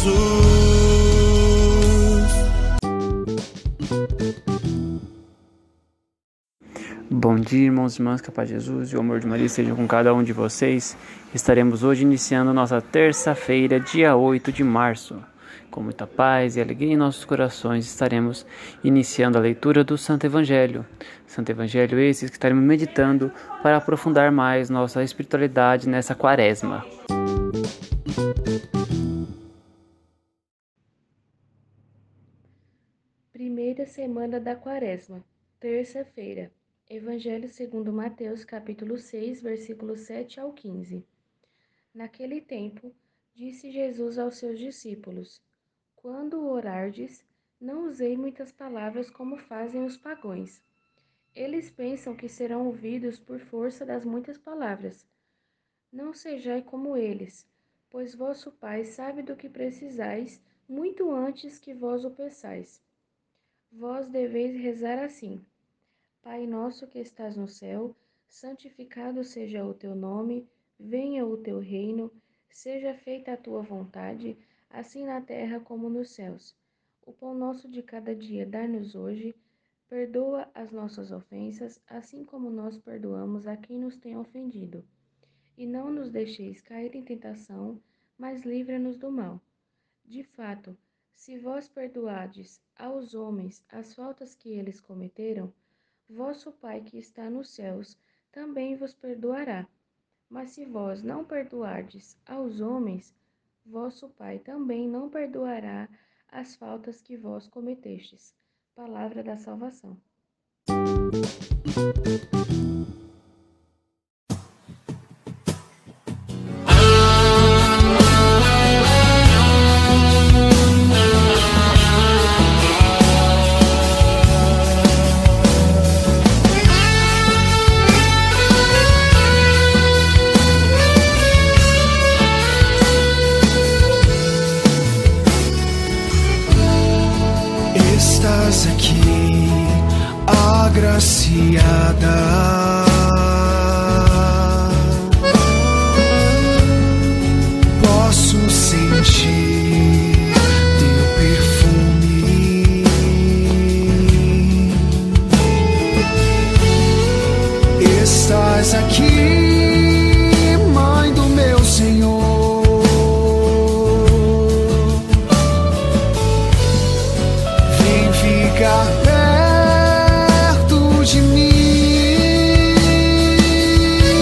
Jesus. Bom dia, irmãos e irmãs, que a paz de Jesus e o amor de Maria estejam com cada um de vocês. Estaremos hoje iniciando nossa terça-feira, dia 8 de março. Com muita paz e alegria em nossos corações, estaremos iniciando a leitura do Santo Evangelho. Santo Evangelho esse que estaremos meditando para aprofundar mais nossa espiritualidade nessa quaresma. Semana da Quaresma, terça-feira. Evangelho segundo Mateus, capítulo 6, versículos 7 ao 15. Naquele tempo, disse Jesus aos seus discípulos: Quando orardes, não usei muitas palavras como fazem os pagãos. Eles pensam que serão ouvidos por força das muitas palavras. Não sejai como eles, pois vosso Pai sabe do que precisais muito antes que vós o peçais. Vós deveis rezar assim: Pai nosso que estás no céu, santificado seja o teu nome, venha o teu reino, seja feita a tua vontade, assim na terra como nos céus. O pão nosso de cada dia dá-nos hoje, perdoa as nossas ofensas, assim como nós perdoamos a quem nos tem ofendido. E não nos deixeis cair em tentação, mas livra-nos do mal. De fato, se vós perdoardes aos homens as faltas que eles cometeram, vosso Pai que está nos céus também vos perdoará. Mas se vós não perdoardes aos homens, vosso Pai também não perdoará as faltas que vós cometestes. Palavra da salvação. Estás agraciada. Posso sentir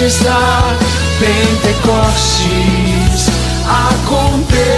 Está Pentecostes acontecer.